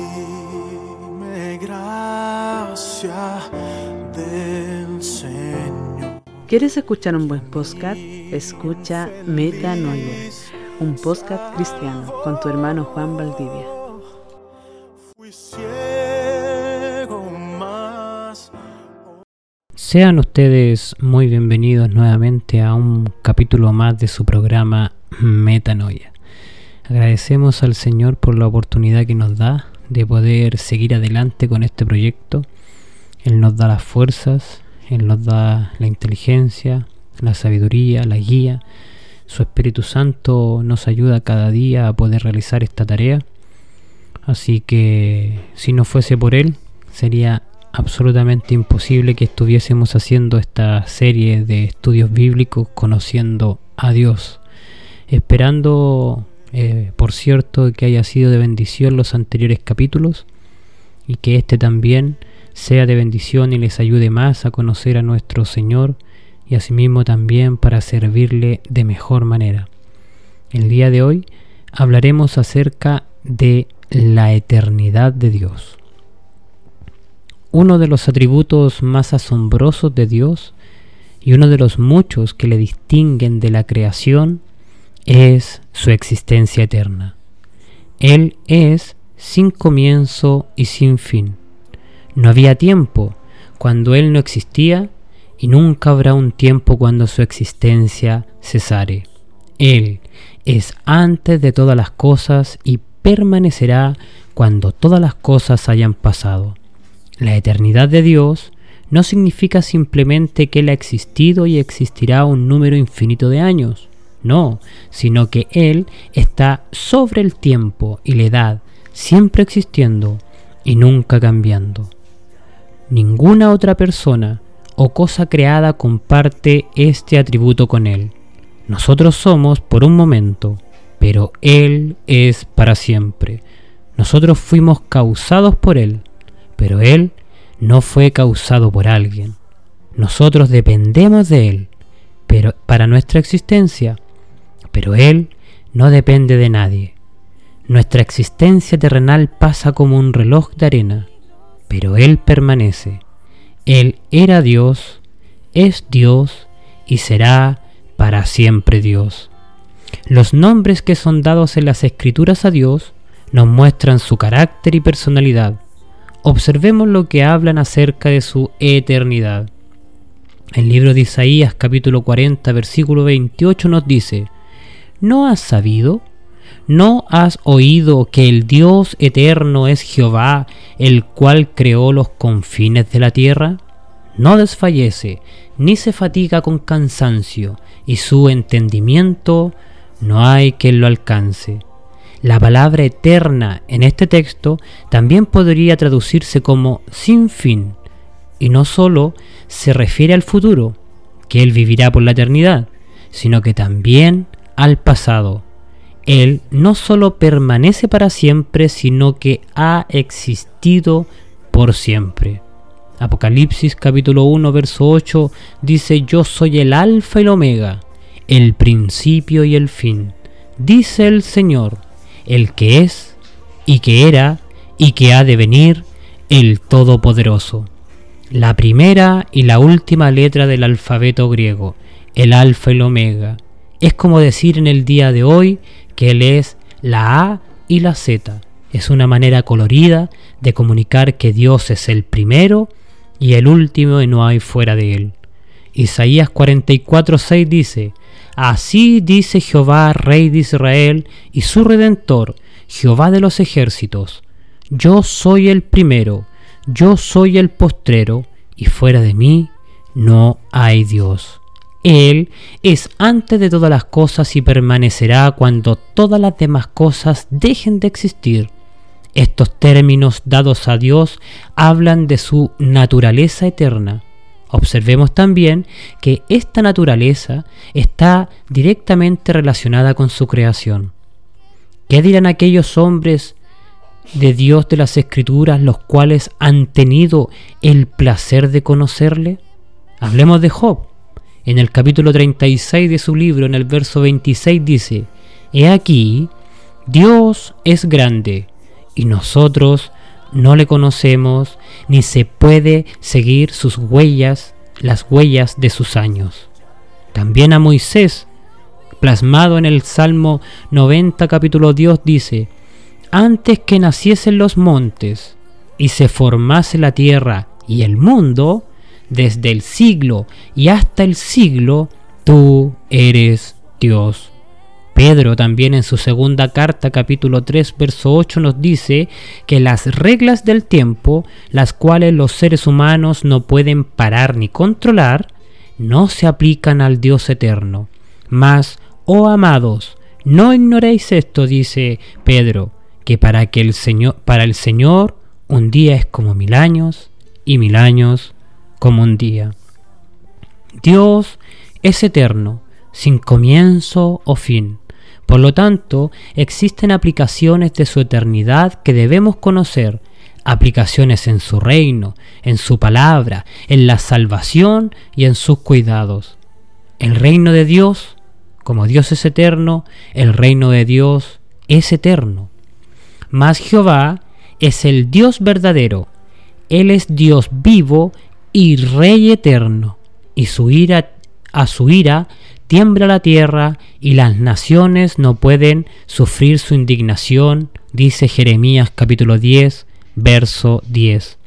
Dime gracia del Señor. ¿Quieres escuchar un buen podcast? Escucha Metanoia, un podcast cristiano con tu hermano Juan Valdivia. Sean ustedes muy bienvenidos nuevamente a un capítulo más de su programa Metanoia. Agradecemos al Señor por la oportunidad que nos da de poder seguir adelante con este proyecto. Él nos da las fuerzas, Él nos da la inteligencia, la sabiduría, la guía. Su Espíritu Santo nos ayuda cada día a poder realizar esta tarea. Así que si no fuese por Él, sería absolutamente imposible que estuviésemos haciendo esta serie de estudios bíblicos conociendo a Dios. Esperando, eh, por cierto, que haya sido de bendición los anteriores capítulos y que este también sea de bendición y les ayude más a conocer a nuestro Señor y asimismo también para servirle de mejor manera. El día de hoy hablaremos acerca de la eternidad de Dios. Uno de los atributos más asombrosos de Dios y uno de los muchos que le distinguen de la creación es su existencia eterna. Él es sin comienzo y sin fin. No había tiempo cuando Él no existía y nunca habrá un tiempo cuando su existencia cesare. Él es antes de todas las cosas y permanecerá cuando todas las cosas hayan pasado. La eternidad de Dios no significa simplemente que Él ha existido y existirá un número infinito de años. No, sino que Él está sobre el tiempo y la edad, siempre existiendo y nunca cambiando. Ninguna otra persona o cosa creada comparte este atributo con Él. Nosotros somos por un momento, pero Él es para siempre. Nosotros fuimos causados por Él, pero Él no fue causado por alguien. Nosotros dependemos de Él, pero para nuestra existencia, pero Él no depende de nadie. Nuestra existencia terrenal pasa como un reloj de arena, pero Él permanece. Él era Dios, es Dios y será para siempre Dios. Los nombres que son dados en las escrituras a Dios nos muestran su carácter y personalidad. Observemos lo que hablan acerca de su eternidad. El libro de Isaías capítulo 40 versículo 28 nos dice, ¿No has sabido? ¿No has oído que el Dios eterno es Jehová, el cual creó los confines de la tierra? No desfallece, ni se fatiga con cansancio, y su entendimiento no hay quien lo alcance. La palabra eterna en este texto también podría traducirse como sin fin, y no solo se refiere al futuro, que Él vivirá por la eternidad, sino que también al pasado. Él no solo permanece para siempre, sino que ha existido por siempre. Apocalipsis capítulo 1 verso 8 dice, yo soy el alfa y el omega, el principio y el fin. Dice el Señor, el que es y que era y que ha de venir, el Todopoderoso. La primera y la última letra del alfabeto griego, el alfa y el omega es como decir en el día de hoy que Él es la A y la Z. Es una manera colorida de comunicar que Dios es el primero y el último y no hay fuera de Él. Isaías 44:6 dice, Así dice Jehová, Rey de Israel, y su Redentor, Jehová de los ejércitos, Yo soy el primero, yo soy el postrero, y fuera de mí no hay Dios. Él es antes de todas las cosas y permanecerá cuando todas las demás cosas dejen de existir. Estos términos dados a Dios hablan de su naturaleza eterna. Observemos también que esta naturaleza está directamente relacionada con su creación. ¿Qué dirán aquellos hombres de Dios de las Escrituras los cuales han tenido el placer de conocerle? Hablemos de Job. En el capítulo 36 de su libro, en el verso 26 dice, He aquí, Dios es grande y nosotros no le conocemos ni se puede seguir sus huellas, las huellas de sus años. También a Moisés, plasmado en el Salmo 90 capítulo Dios dice, antes que naciesen los montes y se formase la tierra y el mundo, desde el siglo y hasta el siglo, tú eres Dios. Pedro también en su segunda carta capítulo 3 verso 8 nos dice que las reglas del tiempo, las cuales los seres humanos no pueden parar ni controlar, no se aplican al Dios eterno. Mas, oh amados, no ignoréis esto, dice Pedro, que para que el Señor, para el Señor un día es como mil años y mil años como un día. Dios es eterno, sin comienzo o fin. Por lo tanto, existen aplicaciones de su eternidad que debemos conocer, aplicaciones en su reino, en su palabra, en la salvación y en sus cuidados. El reino de Dios, como Dios es eterno, el reino de Dios es eterno. Mas Jehová es el Dios verdadero, Él es Dios vivo y Rey eterno, y su ira a su ira tiembla la tierra y las naciones no pueden sufrir su indignación, dice Jeremías capítulo 10, verso 10.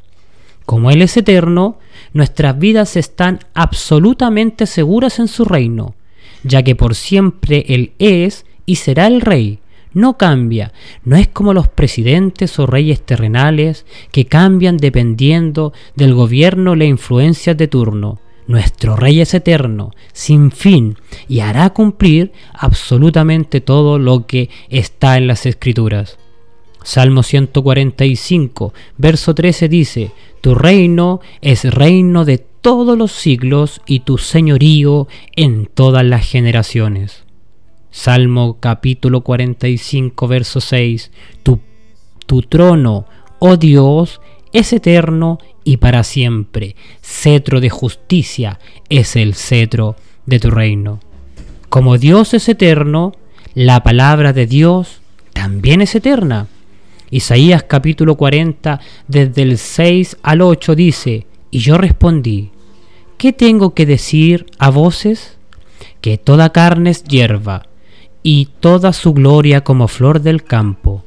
Como Él es eterno, nuestras vidas están absolutamente seguras en su reino, ya que por siempre Él es y será el Rey. No cambia, no es como los presidentes o reyes terrenales que cambian dependiendo del gobierno la influencias de turno. Nuestro Rey es eterno, sin fin, y hará cumplir absolutamente todo lo que está en las Escrituras. Salmo 145, verso 13 dice, Tu reino es reino de todos los siglos y tu señorío en todas las generaciones. Salmo capítulo 45, verso 6, Tu, trono, oh Dios, es eterno y para siempre. Cetro de justicia es el cetro de tu reino. Como Dios es eterno, la palabra de Dios también es eterna. Isaías capítulo 40, desde el 6 al 8 dice, y yo respondí, ¿qué tengo que decir a voces? Que toda carne es hierba, y toda su gloria como flor del campo.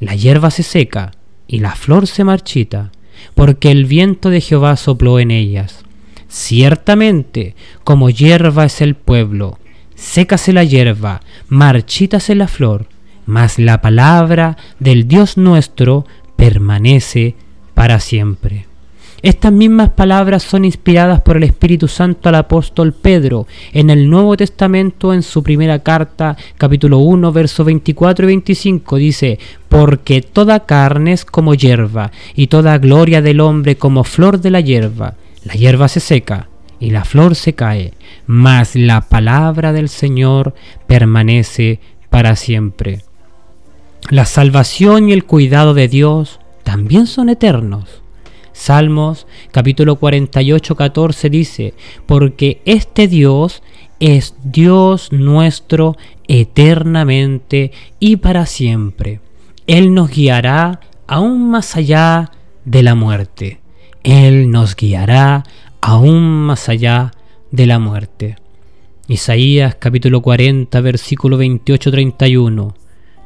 La hierba se seca, y la flor se marchita, porque el viento de Jehová sopló en ellas. Ciertamente, como hierba es el pueblo, sécase la hierba, marchítase la flor, mas la palabra del Dios nuestro permanece para siempre. Estas mismas palabras son inspiradas por el Espíritu Santo al apóstol Pedro en el Nuevo Testamento en su primera carta, capítulo 1, versos 24 y 25. Dice, porque toda carne es como hierba, y toda gloria del hombre como flor de la hierba. La hierba se seca y la flor se cae, mas la palabra del Señor permanece para siempre. La salvación y el cuidado de Dios también son eternos. Salmos capítulo 48, 14 dice, porque este Dios es Dios nuestro eternamente y para siempre. Él nos guiará aún más allá de la muerte. Él nos guiará aún más allá de la muerte. Isaías capítulo 40 versículo 28-31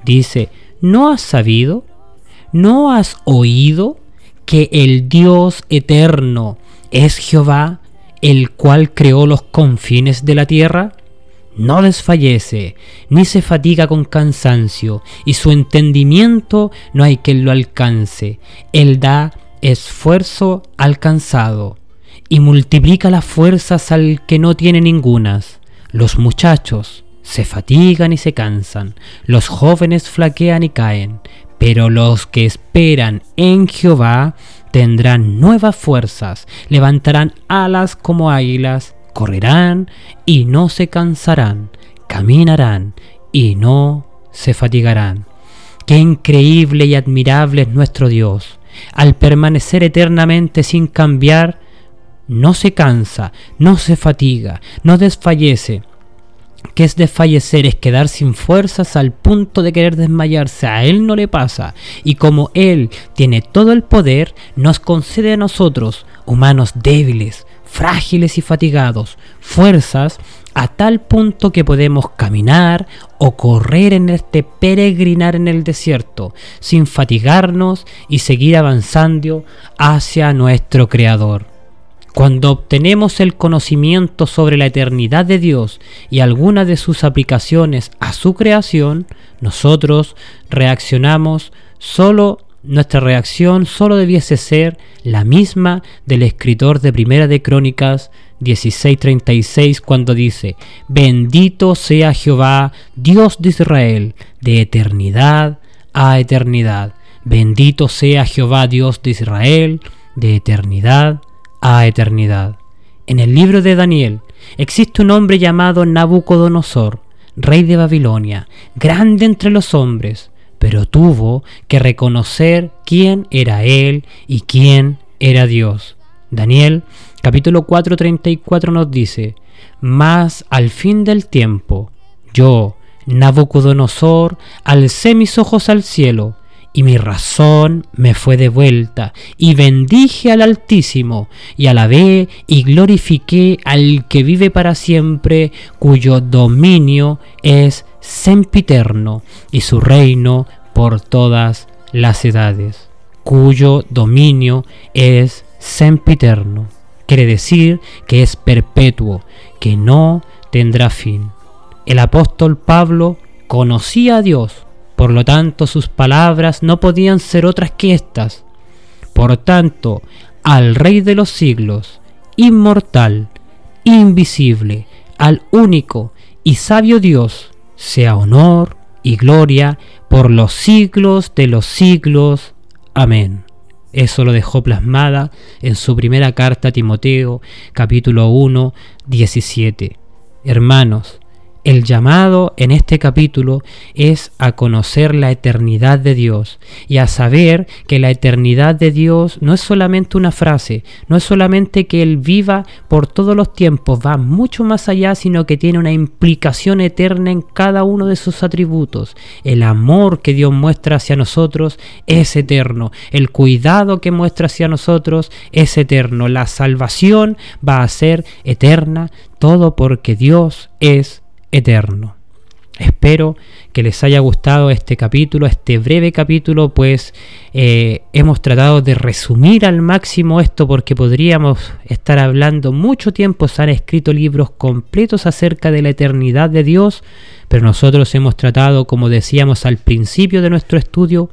dice, ¿no has sabido? ¿No has oído? Que el Dios eterno es Jehová, el cual creó los confines de la tierra? No desfallece, ni se fatiga con cansancio, y su entendimiento no hay quien lo alcance. Él da esfuerzo al cansado, y multiplica las fuerzas al que no tiene ningunas. Los muchachos se fatigan y se cansan, los jóvenes flaquean y caen, pero los que esperan en Jehová tendrán nuevas fuerzas, levantarán alas como águilas, correrán y no se cansarán, caminarán y no se fatigarán. Qué increíble y admirable es nuestro Dios. Al permanecer eternamente sin cambiar, no se cansa, no se fatiga, no desfallece. Que es desfallecer, es quedar sin fuerzas al punto de querer desmayarse. A Él no le pasa. Y como Él tiene todo el poder, nos concede a nosotros, humanos débiles, frágiles y fatigados, fuerzas a tal punto que podemos caminar o correr en este peregrinar en el desierto, sin fatigarnos y seguir avanzando hacia nuestro Creador. Cuando obtenemos el conocimiento sobre la eternidad de Dios y algunas de sus aplicaciones a su creación, nosotros reaccionamos solo nuestra reacción solo debiese ser la misma del escritor de Primera de Crónicas 16:36 cuando dice, bendito sea Jehová, Dios de Israel, de eternidad a eternidad. Bendito sea Jehová, Dios de Israel, de eternidad a eternidad. En el libro de Daniel existe un hombre llamado Nabucodonosor, rey de Babilonia, grande entre los hombres, pero tuvo que reconocer quién era él y quién era Dios. Daniel capítulo 4:34 nos dice, Mas al fin del tiempo, yo, Nabucodonosor, alcé mis ojos al cielo, y mi razón me fue devuelta, y bendije al Altísimo, y alabé y glorifiqué al que vive para siempre, cuyo dominio es sempiterno, y su reino por todas las edades, cuyo dominio es sempiterno. Quiere decir que es perpetuo, que no tendrá fin. El apóstol Pablo conocía a Dios, por lo tanto, sus palabras no podían ser otras que estas. Por tanto, al Rey de los siglos, inmortal, invisible, al único y sabio Dios, sea honor y gloria por los siglos de los siglos. Amén. Eso lo dejó plasmada en su primera carta a Timoteo, capítulo 1, 17. Hermanos, el llamado en este capítulo es a conocer la eternidad de Dios y a saber que la eternidad de Dios no es solamente una frase, no es solamente que Él viva por todos los tiempos, va mucho más allá, sino que tiene una implicación eterna en cada uno de sus atributos. El amor que Dios muestra hacia nosotros es eterno, el cuidado que muestra hacia nosotros es eterno, la salvación va a ser eterna, todo porque Dios es eterno. Espero que les haya gustado este capítulo, este breve capítulo, pues eh, hemos tratado de resumir al máximo esto porque podríamos estar hablando mucho tiempo, se han escrito libros completos acerca de la eternidad de Dios, pero nosotros hemos tratado, como decíamos al principio de nuestro estudio,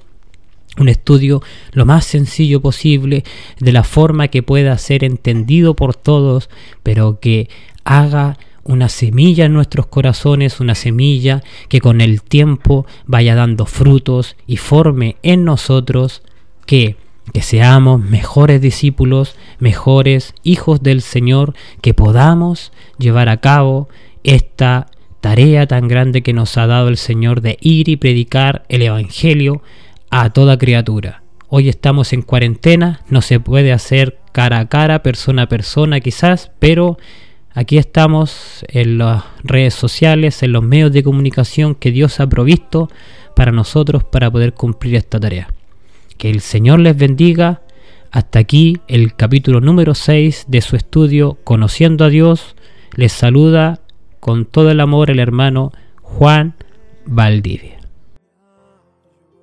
un estudio lo más sencillo posible, de la forma que pueda ser entendido por todos, pero que haga una semilla en nuestros corazones, una semilla que con el tiempo vaya dando frutos y forme en nosotros que, que seamos mejores discípulos, mejores hijos del Señor, que podamos llevar a cabo esta tarea tan grande que nos ha dado el Señor de ir y predicar el Evangelio a toda criatura. Hoy estamos en cuarentena, no se puede hacer cara a cara, persona a persona quizás, pero Aquí estamos en las redes sociales, en los medios de comunicación que Dios ha provisto para nosotros para poder cumplir esta tarea. Que el Señor les bendiga. Hasta aquí el capítulo número 6 de su estudio Conociendo a Dios. Les saluda con todo el amor el hermano Juan Valdivia.